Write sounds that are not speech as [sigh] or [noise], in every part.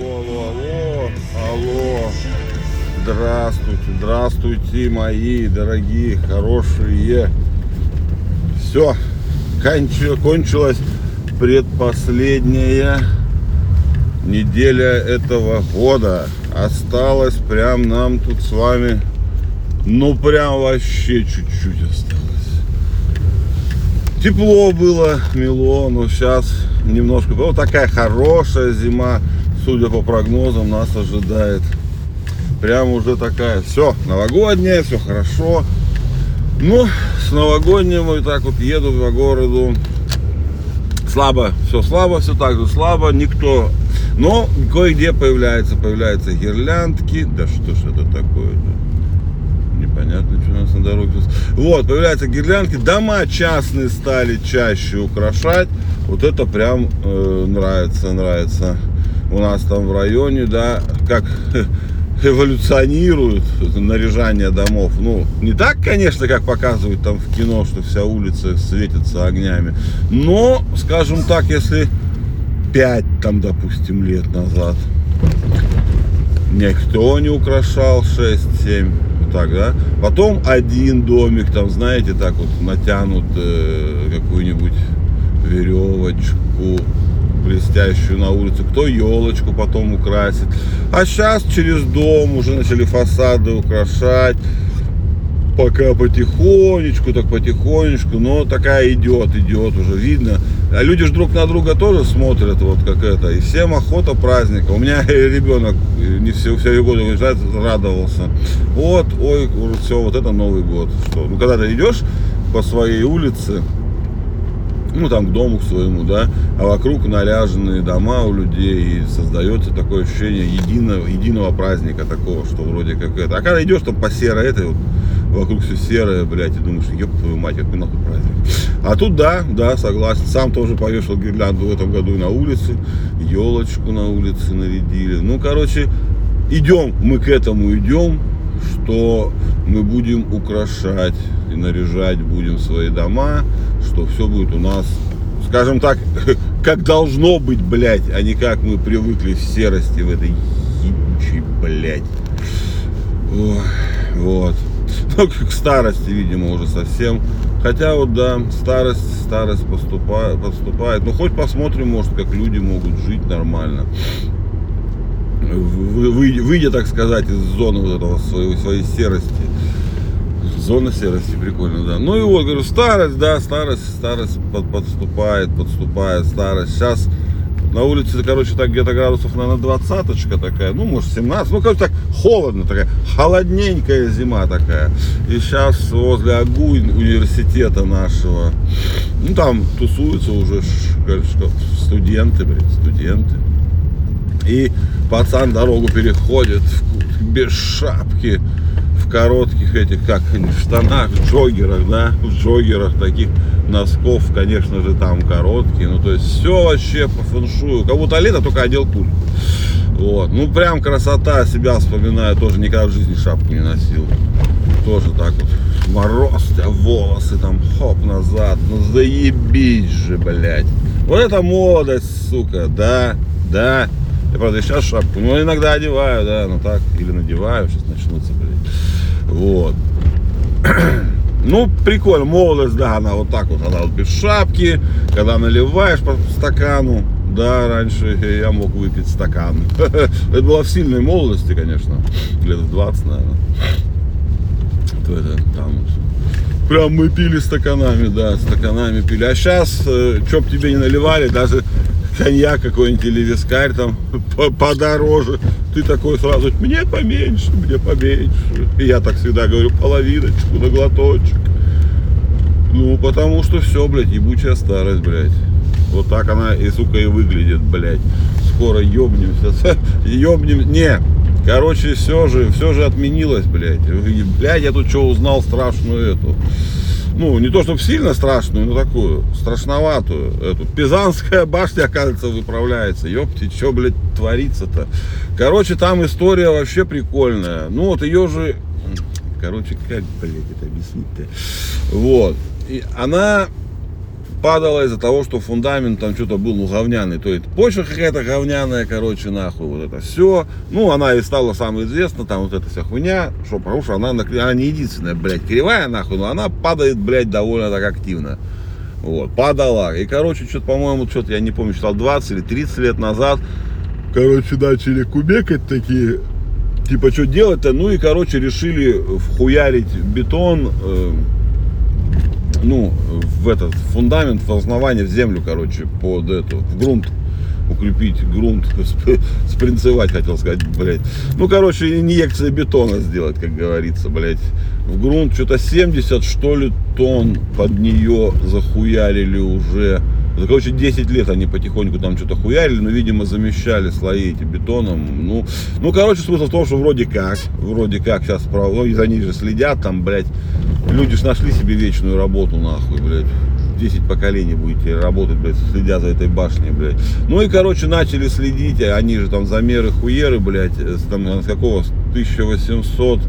Алло, алло, алло, алло. Здравствуйте, здравствуйте, мои дорогие, хорошие. Все, кончилась предпоследняя неделя этого года. Осталось прям нам тут с вами, ну прям вообще чуть-чуть осталось. Тепло было, мило, но сейчас немножко, вот такая хорошая зима, судя по прогнозам, нас ожидает. Прям уже такая, все, новогодняя, все хорошо. Ну, с новогодним вот так вот еду по городу. Слабо, все слабо, все так же слабо, никто. Но кое-где появляются, появляются гирляндки. Да что ж это такое-то? Непонятно, что у нас на дороге. Вот, появляются гирляндки. Дома частные стали чаще украшать. Вот это прям э, нравится, нравится. У нас там в районе, да, как [laughs] эволюционирует наряжание домов. Ну, не так, конечно, как показывают там в кино, что вся улица светится огнями. Но, скажем так, если 5, там, допустим, лет назад никто не украшал 6-7, вот так, да. Потом один домик, там, знаете, так вот натянут э, какую-нибудь веревочку, блестящую на улицу, кто елочку потом украсит. А сейчас через дом уже начали фасады украшать. Пока потихонечку, так потихонечку, но такая идет, идет уже, видно. А люди же друг на друга тоже смотрят, вот как это. И всем охота праздника. У меня [laughs] ребенок не все, все годы уезжает, радовался. Вот, ой, все, вот это Новый год. Что? Ну, когда ты идешь по своей улице, ну там к дому к своему, да, а вокруг наряженные дома у людей, и создается такое ощущение единого, единого праздника такого, что вроде как это. А когда идешь там по серой этой вот, вокруг все серое, блядь, и думаешь, ёб твою мать, какой нахуй праздник. А тут да, да, согласен. Сам тоже повешал гирлянду в этом году на улице, елочку на улице нарядили. Ну, короче, идем, мы к этому идем, что мы будем украшать и наряжать будем свои дома, что все будет у нас, скажем так, [laughs] как должно быть, блядь, а не как мы привыкли в серости в этой ебучей, блядь. Ой, вот. [laughs] Ну, к старости, видимо, уже совсем. Хотя вот, да, старость, старость поступает, поступает. Ну, хоть посмотрим, может, как люди могут жить нормально. Выйдя, так сказать, из зоны вот этого своей, своей серости. Зона серости, прикольно, да. Ну и вот, говорю, старость, да, старость, старость под, подступает, подступает, старость. Сейчас на улице, короче, так где-то градусов, наверное, двадцаточка такая, ну, может, 17, ну, короче, так холодно такая, холодненькая зима такая. И сейчас возле АГУ университета нашего, ну, там тусуются уже студенты, блин, студенты. И пацан дорогу переходит без шапки, коротких этих, как они, штанах, джогерах, да, [laughs] в джогерах таких носков, конечно же, там короткие. Ну, то есть все вообще по фэншую. Как будто лето, только одел куртку. Вот. Ну, прям красота, себя вспоминаю, тоже никогда в жизни шапку не носил. Тоже так вот, мороз, тебя волосы там, хоп, назад. Ну, заебись же, блядь. Вот это молодость, сука, да, да. Я, правда, сейчас шапку, ну, иногда одеваю, да, ну так, или надеваю, сейчас. Вот. [clears throat] Ну, прикольно, молодость, да, она вот так вот, она вот без шапки, когда наливаешь по стакану, да, раньше я мог выпить стакан. [laughs] Это было в сильной молодости, конечно, лет 20, наверное. То это там прям мы пили стаканами, да, стаканами пили. А сейчас, э, что бы тебе не наливали, даже коньяк какой-нибудь или вискарь там [laughs] подороже. Ты такой сразу, мне поменьше, мне поменьше. И я так всегда говорю, половиночку на глоточек. Ну, потому что все, блядь, ебучая старость, блядь. Вот так она и, сука, и выглядит, блядь. Скоро ёбнемся. [laughs] Ёбнем... Не, короче, все же, все же отменилось, блядь. Блядь, я тут что узнал страшную эту ну, не то чтобы сильно страшную, но такую, страшноватую. Эту Пизанская башня, оказывается, выправляется. Ёпти, что, блядь, творится-то? Короче, там история вообще прикольная. Ну, вот ее же... Короче, как, блядь, это объяснить-то? Вот. И она падала из-за того, что фундамент там что-то был ну, говняный. То есть почва какая-то говняная, короче, нахуй, вот это все. Ну, она и стала самой известна, там вот эта вся хуйня, что, потому что она, она не единственная, блядь, кривая, нахуй, но она падает, блядь, довольно так активно. Вот, падала. И, короче, что-то, по-моему, что-то, я не помню, читал 20 или 30 лет назад, короче, начали кубекать такие, типа, что делать-то? Ну и, короче, решили вхуярить бетон, э, ну, в этот фундамент, в основание, в землю, короче, под эту, в грунт укрепить грунт, [laughs] спринцевать, хотел сказать, блядь. Ну, короче, инъекция бетона сделать, как говорится, блядь. В грунт что-то 70, что ли, тонн под нее захуярили уже. Короче, 10 лет они потихоньку там что-то хуярили, но, видимо, замещали слои эти бетоном. Ну, ну, короче, смысл в том, что вроде как, вроде как сейчас, ну, за них же следят, там, блядь, люди ж нашли себе вечную работу, нахуй, блядь. 10 поколений будете работать, блядь, следя за этой башней, блядь. Ну и, короче, начали следить, а они же там замеры хуеры, блядь, с, там, с какого, 1800,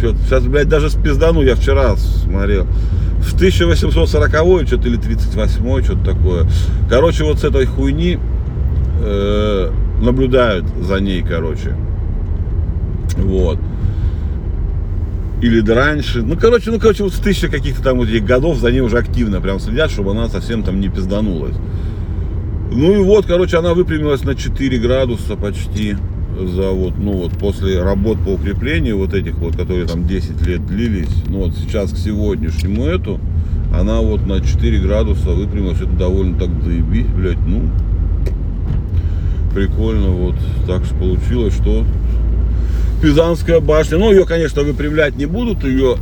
сейчас, блядь, даже спиздану, я вчера смотрел, в 1840 что-то или 38 что-то такое. Короче, вот с этой хуйни э, наблюдают за ней, короче. Вот или да раньше. Ну, короче, ну, короче, вот с тысячи каких-то там вот этих годов за ней уже активно прям следят, чтобы она совсем там не пизданулась. Ну и вот, короче, она выпрямилась на 4 градуса почти за вот, ну вот после работ по укреплению вот этих вот, которые там 10 лет длились, ну вот сейчас к сегодняшнему эту, она вот на 4 градуса выпрямилась, это довольно так заебись, блядь, ну, прикольно вот, так что получилось, что Пизанская башня. Ну, ее, конечно, выпрямлять не будут. Ее,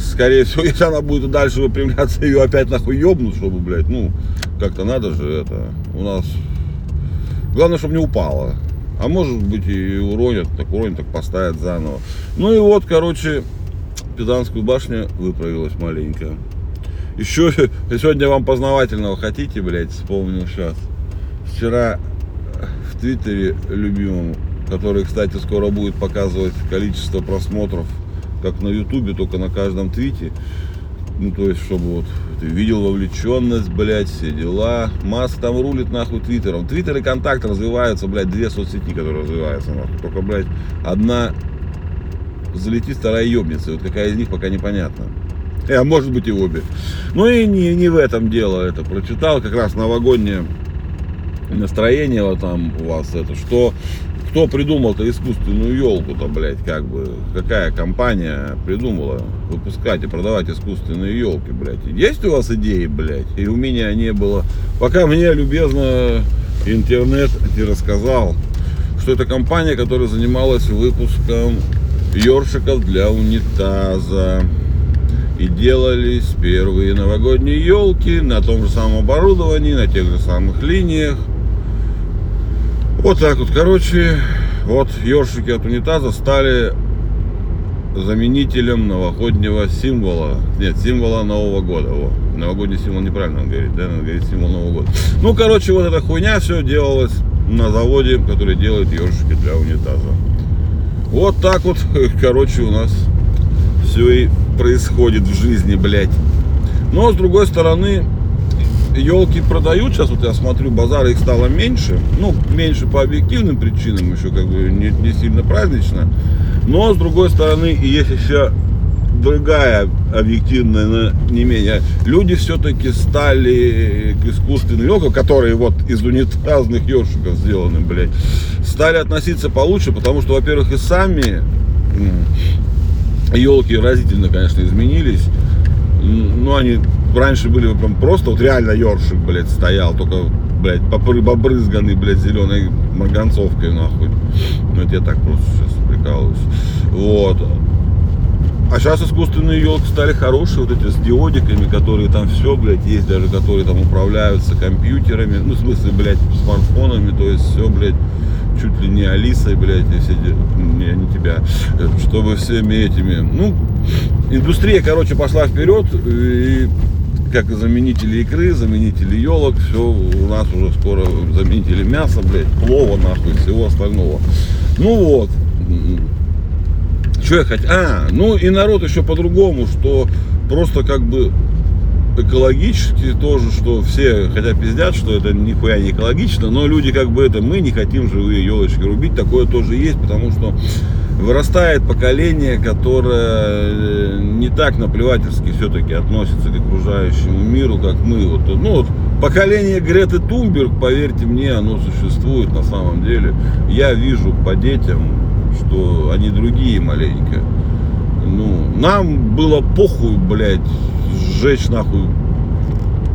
скорее всего, [laughs] если она будет дальше выпрямляться, ее опять нахуй ебнут, чтобы, блядь, ну, как-то надо же это. У нас... Главное, чтобы не упало. А может быть и уронят, так уронят, так поставят заново. Ну и вот, короче, Пизанскую башню выправилась маленько. Еще [laughs] сегодня вам познавательного хотите, блядь, вспомнил сейчас. Вчера в Твиттере любимому который, кстати, скоро будет показывать количество просмотров, как на Ютубе, только на каждом твите. Ну, то есть, чтобы вот ты видел вовлеченность, блядь, все дела. Маск там рулит нахуй твиттером. Твиттер и контакт развиваются, блядь, две соцсети, которые развиваются нахуй. Только, блядь, одна залетит, вторая ебнется. Вот какая из них пока непонятно. Э, а может быть и обе. Ну и не, не в этом дело это. Прочитал как раз новогоднее настроение вот там у вас это, что кто придумал-то искусственную елку-то, блядь, как бы, какая компания придумала выпускать и продавать искусственные елки, блядь? Есть у вас идеи, блядь? И у меня не было. Пока мне любезно интернет не рассказал, что это компания, которая занималась выпуском ёршиков для унитаза. И делались первые новогодние елки на том же самом оборудовании, на тех же самых линиях. Вот так вот, короче, вот ёршики от унитаза стали заменителем новогоднего символа. Нет, символа Нового года. Во. Новогодний символ неправильно он говорит, да, он говорит символ Нового года. Ну, короче, вот эта хуйня все делалось на заводе, который делает ёршики для унитаза. Вот так вот, [laughs] короче, у нас все и происходит в жизни, блядь. Но, с другой стороны, елки продают, сейчас вот я смотрю, базара их стало меньше, ну, меньше по объективным причинам, еще как бы не, не сильно празднично, но с другой стороны и есть еще другая объективная, но не менее. Люди все-таки стали к искусственным елкам, которые вот из унитазных ёршиков сделаны, блядь, стали относиться получше, потому что, во-первых, и сами елки разительно, конечно, изменились. Ну, они раньше были прям просто вот реально ёршик, блядь, стоял, только, блядь, побрызганный, блядь, зеленой марганцовкой, нахуй. Ну, это я так просто сейчас прикалываюсь. Вот. А сейчас искусственные елки стали хорошие, вот эти с диодиками, которые там все, блядь, есть даже, которые там управляются компьютерами, ну, в смысле, блядь, смартфонами, то есть все, блядь, чуть ли не Алисой, блядь, и не, не тебя, чтобы всеми этими, ну, индустрия, короче, пошла вперед, и как и заменители икры, заменители елок, все у нас уже скоро заменители мяса, блядь, плова, нахуй, всего остального. Ну вот. Что я хотел? А, ну и народ еще по-другому, что просто как бы экологически тоже, что все хотя пиздят, что это нихуя не экологично, но люди как бы это, мы не хотим живые елочки рубить, такое тоже есть, потому что вырастает поколение, которое э, не так наплевательски все-таки относится к окружающему миру, как мы. Вот, ну, вот, поколение Греты Тумберг, поверьте мне, оно существует на самом деле. Я вижу по детям, что они другие маленько. Ну, нам было похуй, блядь, сжечь нахуй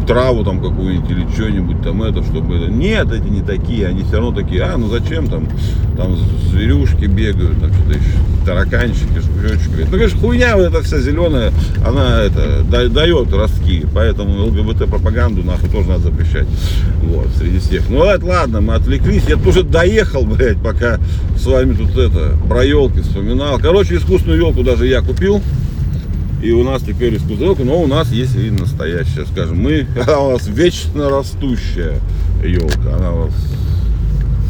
траву там какую-нибудь или что-нибудь там это, чтобы это. Нет, эти не такие, они все равно такие, а, ну зачем там, там зверюшки бегают, там что-то еще, тараканчики, жучки. Ну, конечно, хуйня вот эта вся зеленая, она это, дает ростки, поэтому ЛГБТ-пропаганду нахуй тоже надо запрещать. Вот, среди всех. Ну, это ладно, мы отвлеклись, я тоже доехал, блядь, пока с вами тут это, про елки вспоминал. Короче, искусственную елку даже я купил. И у нас теперь искусственная но у нас есть и настоящая, скажем. Мы, [laughs] она у нас вечно растущая елка. Она у нас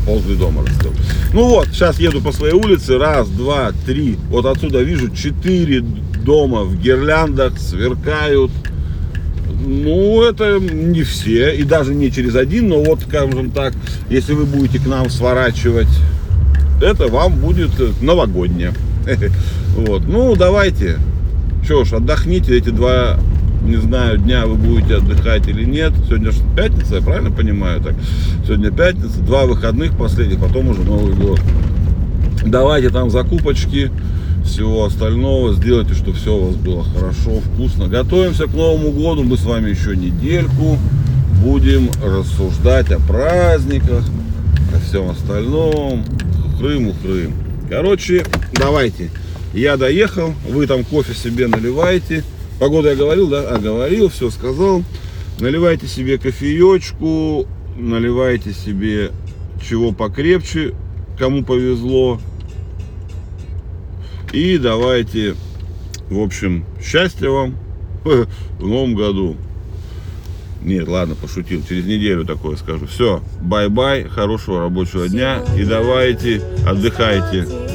возле дома растет. Ну вот, сейчас еду по своей улице. Раз, два, три. Вот отсюда вижу четыре дома в гирляндах сверкают. Ну, это не все, и даже не через один, но вот, скажем так, если вы будете к нам сворачивать, это вам будет новогоднее. [laughs] Вот, ну, давайте, что ж, отдохните эти два, не знаю, дня вы будете отдыхать или нет. Сегодня же пятница, я правильно понимаю так? Сегодня пятница, два выходных последних, потом уже Новый год. Давайте там закупочки, всего остального. Сделайте, чтобы все у вас было хорошо, вкусно. Готовимся к Новому году. Мы с вами еще недельку будем рассуждать о праздниках, о всем остальном. Хрым, хрым. Короче, давайте. Я доехал, вы там кофе себе наливаете. Погода я говорил, да? А, говорил, все сказал. Наливайте себе кофеечку, наливайте себе чего покрепче, кому повезло. И давайте, в общем, счастья вам [laughs] в новом году. Нет, ладно, пошутил. Через неделю такое скажу. Все, bye-bye, хорошего рабочего дня. И давайте, отдыхайте.